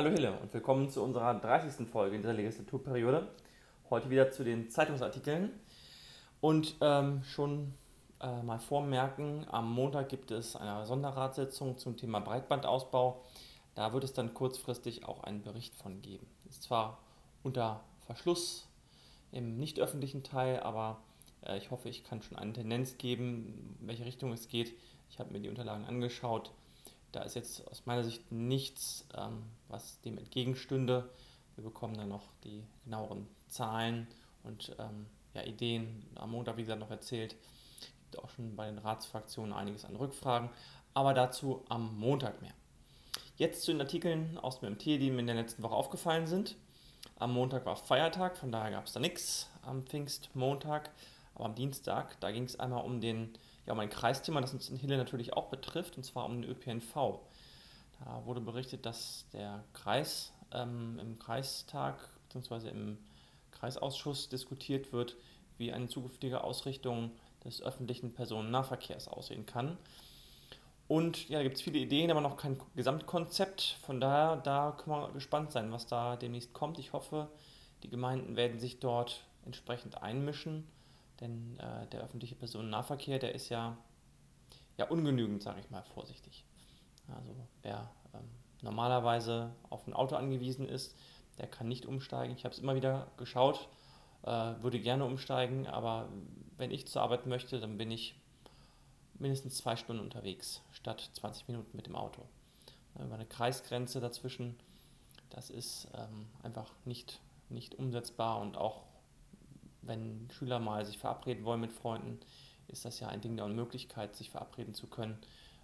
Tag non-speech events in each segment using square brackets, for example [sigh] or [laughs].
Hallo Hille und willkommen zu unserer 30. Folge in dieser Legislaturperiode. Heute wieder zu den Zeitungsartikeln. Und ähm, schon äh, mal vormerken, am Montag gibt es eine Sonderratssitzung zum Thema Breitbandausbau. Da wird es dann kurzfristig auch einen Bericht von geben. Ist zwar unter Verschluss im nicht öffentlichen Teil, aber äh, ich hoffe, ich kann schon eine Tendenz geben, in welche Richtung es geht. Ich habe mir die Unterlagen angeschaut. Da ist jetzt aus meiner Sicht nichts, ähm, was dem entgegenstünde. Wir bekommen dann noch die genaueren Zahlen und ähm, ja, Ideen. Am Montag, wie gesagt, noch erzählt. Es Gibt auch schon bei den Ratsfraktionen einiges an Rückfragen, aber dazu am Montag mehr. Jetzt zu den Artikeln aus dem MT, die mir in der letzten Woche aufgefallen sind. Am Montag war Feiertag, von daher gab es da nichts am Pfingstmontag. Aber am Dienstag, da ging es einmal um den ja, um ein Kreisthema, das uns in Hille natürlich auch betrifft, und zwar um den ÖPNV. Da wurde berichtet, dass der Kreis ähm, im Kreistag bzw. im Kreisausschuss diskutiert wird, wie eine zukünftige Ausrichtung des öffentlichen Personennahverkehrs aussehen kann. Und ja, da gibt es viele Ideen, aber noch kein Gesamtkonzept. Von daher, da können wir gespannt sein, was da demnächst kommt. Ich hoffe, die Gemeinden werden sich dort entsprechend einmischen denn äh, der öffentliche Personennahverkehr, der ist ja, ja ungenügend, sage ich mal vorsichtig. Also wer ähm, normalerweise auf ein Auto angewiesen ist, der kann nicht umsteigen. Ich habe es immer wieder geschaut, äh, würde gerne umsteigen, aber wenn ich zur Arbeit möchte, dann bin ich mindestens zwei Stunden unterwegs, statt 20 Minuten mit dem Auto. Über eine Kreisgrenze dazwischen, das ist ähm, einfach nicht, nicht umsetzbar und auch wenn Schüler mal sich verabreden wollen mit Freunden, ist das ja ein Ding der Unmöglichkeit, sich verabreden zu können,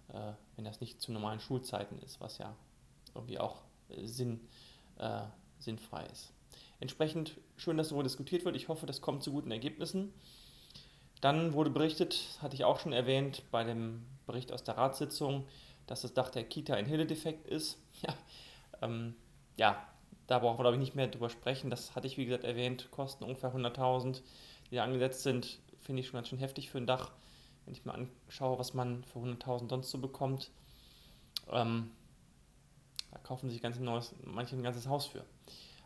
äh, wenn das nicht zu normalen Schulzeiten ist, was ja irgendwie auch äh, Sinn, äh, sinnfrei ist. Entsprechend schön, dass darüber diskutiert wird. Ich hoffe, das kommt zu guten Ergebnissen. Dann wurde berichtet, hatte ich auch schon erwähnt, bei dem Bericht aus der Ratssitzung, dass das Dach der Kita ein Hille-Defekt ist. [laughs] Ja, ähm, ja, da brauchen wir, glaube ich, nicht mehr drüber sprechen. Das hatte ich, wie gesagt, erwähnt. Kosten ungefähr 100.000, die da angesetzt sind. Finde ich schon ganz schön heftig für ein Dach. Wenn ich mir anschaue, was man für 100.000 sonst so bekommt, ähm, da kaufen sich ganz neues, manche ein ganzes Haus für.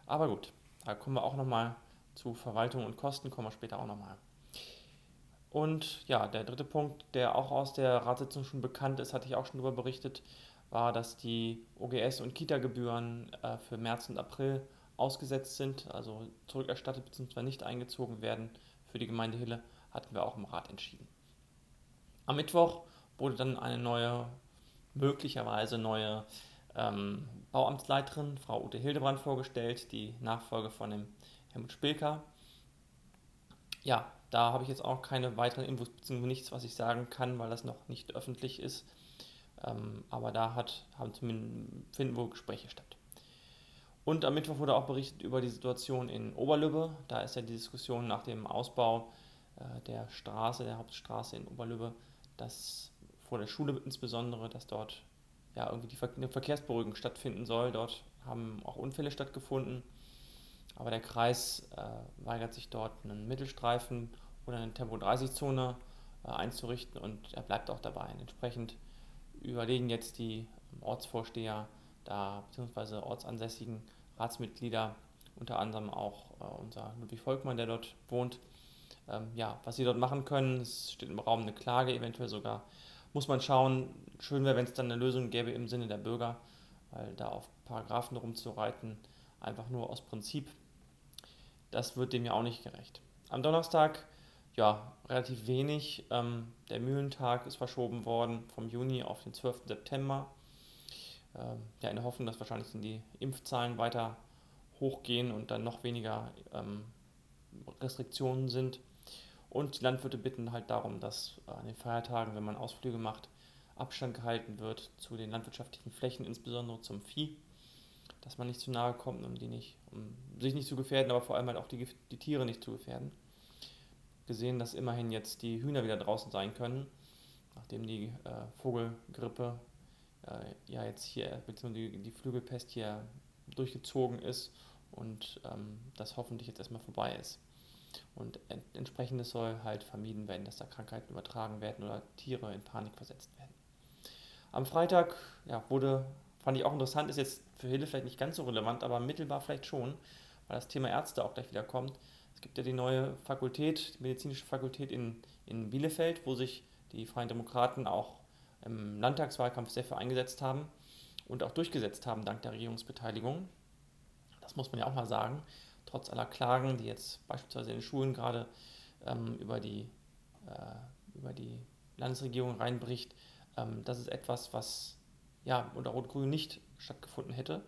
Aber gut, da kommen wir auch nochmal zu Verwaltung und Kosten, kommen wir später auch nochmal. Und ja, der dritte Punkt, der auch aus der Ratssitzung schon bekannt ist, hatte ich auch schon darüber berichtet, war, dass die OGS- und Kita-Gebühren äh, für März und April ausgesetzt sind, also zurückerstattet bzw. nicht eingezogen werden für die Gemeinde Hille, hatten wir auch im Rat entschieden. Am Mittwoch wurde dann eine neue, möglicherweise neue ähm, Bauamtsleiterin, Frau Ute Hildebrand, vorgestellt, die Nachfolge von dem Helmut Spilker. Ja, da habe ich jetzt auch keine weiteren Infos bzw. nichts, was ich sagen kann, weil das noch nicht öffentlich ist. Ähm, aber da hat, haben zumindest finden wohl Gespräche statt. Und am Mittwoch wurde auch berichtet über die Situation in Oberlübbe. Da ist ja die Diskussion nach dem Ausbau äh, der Straße, der Hauptstraße in Oberlübbe, dass vor der Schule insbesondere, dass dort ja irgendwie die Ver eine Verkehrsberuhigung stattfinden soll. Dort haben auch Unfälle stattgefunden. Aber der Kreis äh, weigert sich dort einen Mittelstreifen oder eine Tempo-30-Zone äh, einzurichten und er bleibt auch dabei. Entsprechend überlegen jetzt die Ortsvorsteher, da beziehungsweise ortsansässigen Ratsmitglieder, unter anderem auch äh, unser Ludwig Volkmann, der dort wohnt, ähm, ja, was sie dort machen können. Es steht im Raum eine Klage, eventuell sogar. Muss man schauen. Schön wäre, wenn es dann eine Lösung gäbe im Sinne der Bürger, weil da auf Paragraphen rumzureiten, einfach nur aus Prinzip, das wird dem ja auch nicht gerecht. Am Donnerstag ja, relativ wenig. Ähm, der Mühlentag ist verschoben worden vom Juni auf den 12. September. Ähm, ja, in der Hoffnung, dass wahrscheinlich die Impfzahlen weiter hochgehen und dann noch weniger ähm, Restriktionen sind. Und die Landwirte bitten halt darum, dass an den Feiertagen, wenn man Ausflüge macht, Abstand gehalten wird zu den landwirtschaftlichen Flächen, insbesondere zum Vieh, dass man nicht zu nahe kommt, um, die nicht, um sich nicht zu gefährden, aber vor allem halt auch die, die Tiere nicht zu gefährden gesehen, dass immerhin jetzt die Hühner wieder draußen sein können, nachdem die äh, Vogelgrippe äh, ja jetzt hier, beziehungsweise die, die Flügelpest hier durchgezogen ist und ähm, das hoffentlich jetzt erstmal vorbei ist. Und ent entsprechendes soll halt vermieden werden, dass da Krankheiten übertragen werden oder Tiere in Panik versetzt werden. Am Freitag ja, wurde fand ich auch interessant, ist jetzt für Hille vielleicht nicht ganz so relevant, aber mittelbar vielleicht schon, weil das Thema Ärzte auch gleich wieder kommt. Es gibt ja die neue Fakultät, die medizinische Fakultät in, in Bielefeld, wo sich die Freien Demokraten auch im Landtagswahlkampf sehr für eingesetzt haben und auch durchgesetzt haben dank der Regierungsbeteiligung. Das muss man ja auch mal sagen. Trotz aller Klagen, die jetzt beispielsweise in den Schulen gerade ähm, über, die, äh, über die Landesregierung reinbricht, ähm, das ist etwas, was ja unter Rot-Grün nicht stattgefunden hätte.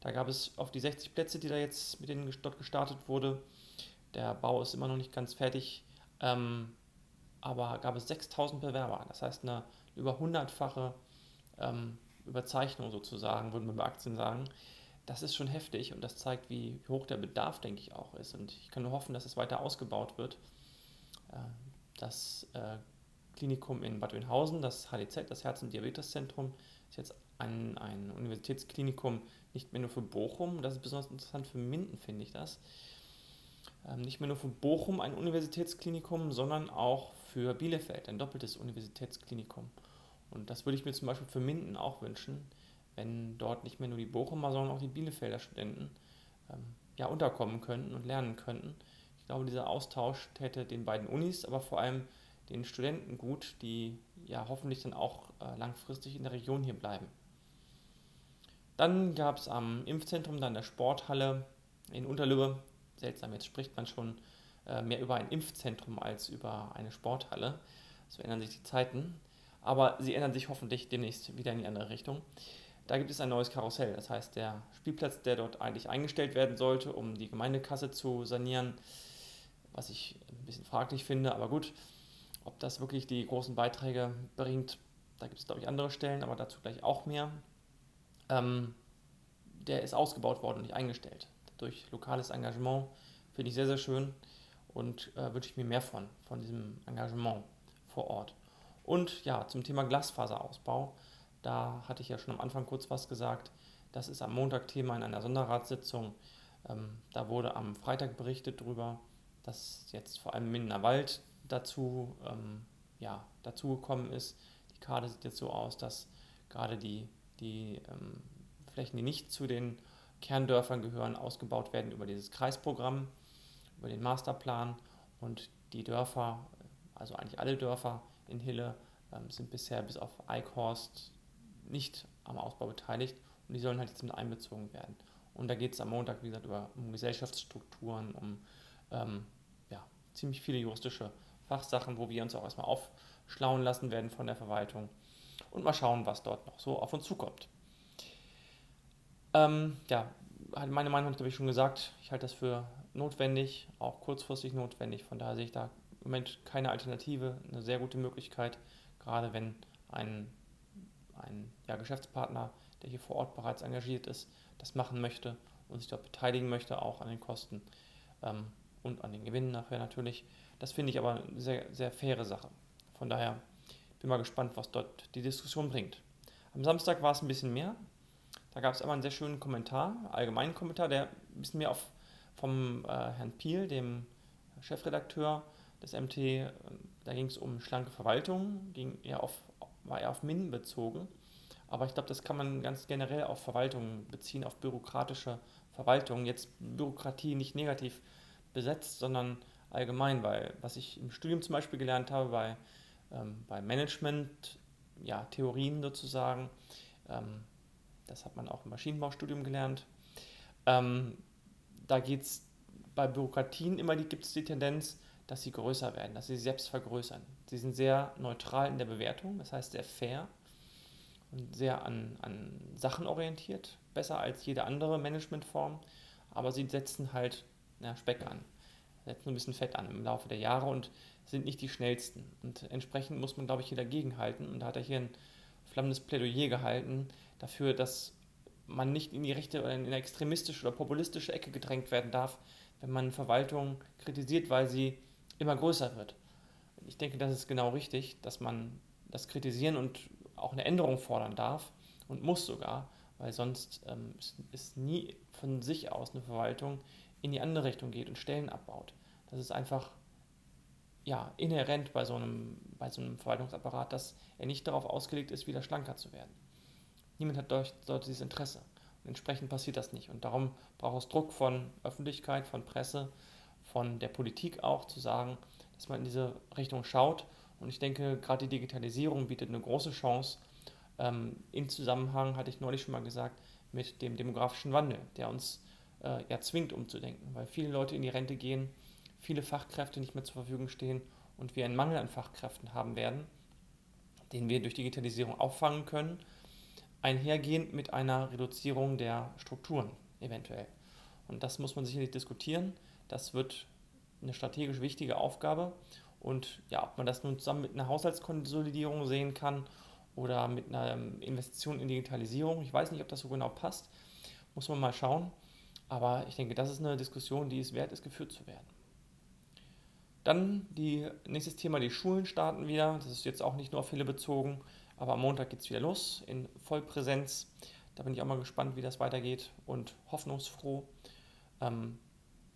Da gab es auf die 60 Plätze, die da jetzt mit denen dort gestartet wurde. Der Bau ist immer noch nicht ganz fertig, ähm, aber gab es 6000 Bewerber. Das heißt eine über hundertfache ähm, Überzeichnung sozusagen, würden wir bei Aktien sagen. Das ist schon heftig und das zeigt, wie hoch der Bedarf, denke ich, auch ist. Und ich kann nur hoffen, dass es weiter ausgebaut wird. Äh, das äh, Klinikum in Bad Oeynhausen, das HDZ, das Herz- und Diabeteszentrum, ist jetzt ein, ein Universitätsklinikum nicht mehr nur für Bochum, das ist besonders interessant für Minden, finde ich das. Ähm, nicht mehr nur für Bochum ein Universitätsklinikum, sondern auch für Bielefeld ein doppeltes Universitätsklinikum. Und das würde ich mir zum Beispiel für Minden auch wünschen, wenn dort nicht mehr nur die Bochumer, sondern auch die Bielefelder Studenten ähm, ja, unterkommen könnten und lernen könnten. Ich glaube, dieser Austausch täte den beiden Unis, aber vor allem den Studenten gut, die ja hoffentlich dann auch äh, langfristig in der Region hier bleiben. Dann gab es am Impfzentrum dann der Sporthalle in Unterlübbe, seltsam, jetzt spricht man schon äh, mehr über ein Impfzentrum als über eine Sporthalle. So ändern sich die Zeiten aber sie ändern sich hoffentlich demnächst wieder in die andere Richtung. Da gibt es ein neues Karussell, das heißt der Spielplatz, der dort eigentlich eingestellt werden sollte, um die Gemeindekasse zu sanieren, was ich ein bisschen fraglich finde, aber gut, ob das wirklich die großen Beiträge bringt, da gibt es glaube ich andere Stellen, aber dazu gleich auch mehr. Ähm, der ist ausgebaut worden und nicht eingestellt. Durch lokales Engagement finde ich sehr, sehr schön und äh, wünsche ich mir mehr von, von diesem Engagement vor Ort. Und ja, zum Thema Glasfaserausbau, da hatte ich ja schon am Anfang kurz was gesagt. Das ist am Montag Thema in einer Sonderratssitzung. Ähm, da wurde am Freitag berichtet darüber, dass jetzt vor allem Mindener Wald dazu, ähm, ja, dazugekommen ist. Die Karte sieht jetzt so aus, dass gerade die, die ähm, Flächen, die nicht zu den Kerndörfern gehören, ausgebaut werden über dieses Kreisprogramm, über den Masterplan und die Dörfer, also eigentlich alle Dörfer, in Hille ähm, sind bisher bis auf Eichhorst nicht am Ausbau beteiligt und die sollen halt jetzt mit einbezogen werden. Und da geht es am Montag, wie gesagt, über, um Gesellschaftsstrukturen, um ähm, ja, ziemlich viele juristische Fachsachen, wo wir uns auch erstmal aufschlauen lassen werden von der Verwaltung und mal schauen, was dort noch so auf uns zukommt. Ähm, ja, meine Meinung habe ich schon gesagt. Ich halte das für notwendig, auch kurzfristig notwendig. Von daher sehe ich da Moment keine Alternative, eine sehr gute Möglichkeit, gerade wenn ein, ein ja, Geschäftspartner, der hier vor Ort bereits engagiert ist, das machen möchte und sich dort beteiligen möchte, auch an den Kosten ähm, und an den Gewinnen nachher natürlich. Das finde ich aber eine sehr, sehr faire Sache. Von daher bin mal gespannt, was dort die Diskussion bringt. Am Samstag war es ein bisschen mehr. Da gab es immer einen sehr schönen Kommentar, allgemeinen Kommentar, der ein bisschen mehr auf, vom äh, Herrn Piel, dem Chefredakteur, des MT, da ging es um schlanke Verwaltung, ging eher auf, war eher auf MIN bezogen. Aber ich glaube, das kann man ganz generell auf Verwaltung beziehen, auf bürokratische Verwaltung. Jetzt Bürokratie nicht negativ besetzt, sondern allgemein, weil was ich im Studium zum Beispiel gelernt habe, bei, ähm, bei Management, ja, Theorien sozusagen, ähm, das hat man auch im Maschinenbaustudium gelernt, ähm, da geht es bei Bürokratien immer, gibt es die Tendenz, dass sie größer werden, dass sie sich selbst vergrößern. Sie sind sehr neutral in der Bewertung, das heißt sehr fair und sehr an, an Sachen orientiert, besser als jede andere Managementform, aber sie setzen halt ja, Speck an, setzen ein bisschen Fett an im Laufe der Jahre und sind nicht die schnellsten. Und entsprechend muss man, glaube ich, hier dagegenhalten. Und da hat er hier ein flammendes Plädoyer gehalten dafür, dass man nicht in die rechte oder in eine extremistische oder populistische Ecke gedrängt werden darf, wenn man Verwaltung kritisiert, weil sie immer größer wird. Ich denke, das ist genau richtig, dass man das kritisieren und auch eine Änderung fordern darf und muss sogar, weil sonst ähm, es, nie von sich aus eine Verwaltung in die andere Richtung geht und Stellen abbaut. Das ist einfach ja, inhärent bei so, einem, bei so einem Verwaltungsapparat, dass er nicht darauf ausgelegt ist, wieder schlanker zu werden. Niemand hat dort, dort dieses Interesse. Und entsprechend passiert das nicht. Und darum braucht es Druck von Öffentlichkeit, von Presse, von der Politik auch, zu sagen, dass man in diese Richtung schaut. Und ich denke, gerade die Digitalisierung bietet eine große Chance, ähm, im Zusammenhang, hatte ich neulich schon mal gesagt, mit dem demografischen Wandel, der uns äh, ja zwingt umzudenken, weil viele Leute in die Rente gehen, viele Fachkräfte nicht mehr zur Verfügung stehen und wir einen Mangel an Fachkräften haben werden, den wir durch Digitalisierung auffangen können, einhergehend mit einer Reduzierung der Strukturen eventuell. Und das muss man sicherlich diskutieren. Das wird eine strategisch wichtige Aufgabe. Und ja, ob man das nun zusammen mit einer Haushaltskonsolidierung sehen kann oder mit einer ähm, Investition in Digitalisierung, ich weiß nicht, ob das so genau passt, muss man mal schauen. Aber ich denke, das ist eine Diskussion, die es wert ist, geführt zu werden. Dann die, nächstes Thema, die Schulen starten wieder. Das ist jetzt auch nicht nur auf Hille bezogen, aber am Montag geht es wieder los in Vollpräsenz. Da bin ich auch mal gespannt, wie das weitergeht und hoffnungsfroh. Ähm,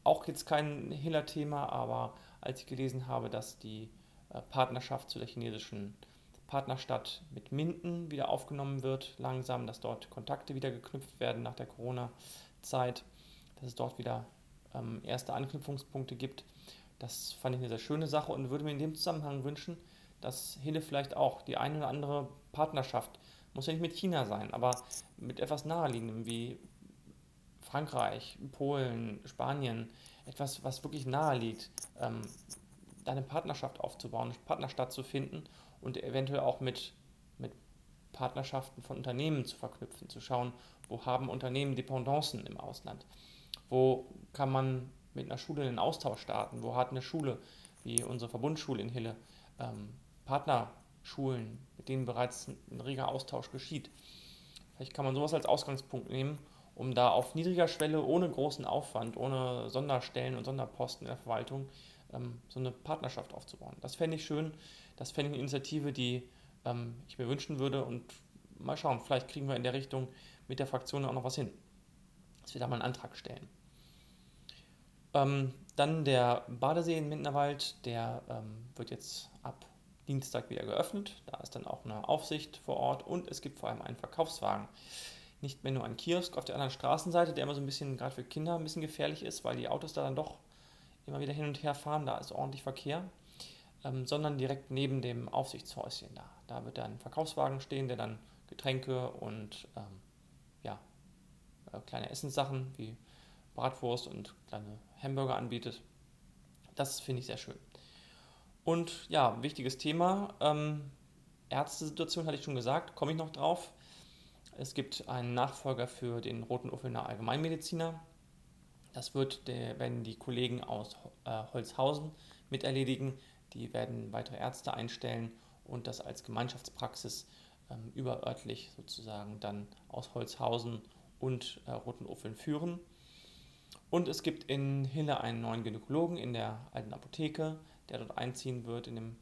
auch jetzt kein Hiller-Thema, aber als ich gelesen habe, dass die äh, Partnerschaft zu der chinesischen Partnerstadt mit Minden wieder aufgenommen wird, langsam, dass dort Kontakte wieder geknüpft werden nach der Corona-Zeit, dass es dort wieder ähm, erste Anknüpfungspunkte gibt. Das fand ich eine sehr schöne Sache und würde mir in dem Zusammenhang wünschen, dass Hille vielleicht auch. Die eine oder andere Partnerschaft, muss ja nicht mit China sein, aber mit etwas naheliegendem wie Frankreich, Polen, Spanien, etwas, was wirklich nahe liegt, ähm, eine Partnerschaft aufzubauen, eine Partnerstadt zu finden und eventuell auch mit, mit Partnerschaften von Unternehmen zu verknüpfen, zu schauen, wo haben Unternehmen Dependancen im Ausland, wo kann man mit einer Schule einen Austausch starten, wo hat eine Schule wie unsere Verbundschule in Hille ähm, Partnerschulen, mit denen bereits ein reger Austausch geschieht. Vielleicht kann man sowas als Ausgangspunkt nehmen, um da auf niedriger Schwelle, ohne großen Aufwand, ohne Sonderstellen und Sonderposten in der Verwaltung, ähm, so eine Partnerschaft aufzubauen. Das fände ich schön. Das fände ich eine Initiative, die ähm, ich mir wünschen würde. Und mal schauen, vielleicht kriegen wir in der Richtung mit der Fraktion auch noch was hin. Dass wir da mal einen Antrag stellen. Ähm, dann der Badesee in Mindenerwald, der ähm, wird jetzt ab Dienstag wieder geöffnet. Da ist dann auch eine Aufsicht vor Ort und es gibt vor allem einen Verkaufswagen. Nicht mehr nur ein Kiosk auf der anderen Straßenseite, der immer so ein bisschen, gerade für Kinder, ein bisschen gefährlich ist, weil die Autos da dann doch immer wieder hin und her fahren, da ist ordentlich Verkehr, ähm, sondern direkt neben dem Aufsichtshäuschen da. Da wird dann ein Verkaufswagen stehen, der dann Getränke und ähm, ja, äh, kleine Essenssachen wie Bratwurst und kleine Hamburger anbietet. Das finde ich sehr schön. Und ja, wichtiges Thema. Ähm, Ärztesituation hatte ich schon gesagt, komme ich noch drauf. Es gibt einen Nachfolger für den Roten Uffelner Allgemeinmediziner. Das wird der, werden die Kollegen aus äh, Holzhausen mit erledigen. Die werden weitere Ärzte einstellen und das als Gemeinschaftspraxis ähm, überörtlich sozusagen dann aus Holzhausen und äh, Roten Uffeln führen. Und es gibt in Hille einen neuen Gynäkologen in der alten Apotheke, der dort einziehen wird in, dem,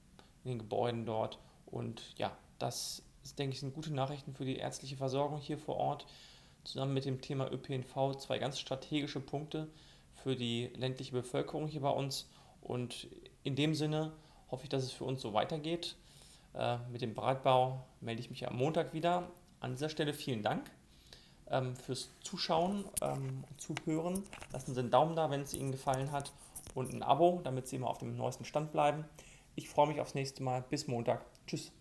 in den Gebäuden dort. Und ja, das ist, denke ich, sind gute Nachrichten für die ärztliche Versorgung hier vor Ort zusammen mit dem Thema ÖPNV zwei ganz strategische Punkte für die ländliche Bevölkerung hier bei uns. Und in dem Sinne hoffe ich, dass es für uns so weitergeht. Äh, mit dem Breitbau melde ich mich am Montag wieder. An dieser Stelle vielen Dank ähm, fürs Zuschauen ähm, und Zuhören. Lassen Sie einen Daumen da, wenn es Ihnen gefallen hat und ein Abo, damit Sie immer auf dem neuesten Stand bleiben. Ich freue mich aufs nächste Mal. Bis Montag. Tschüss.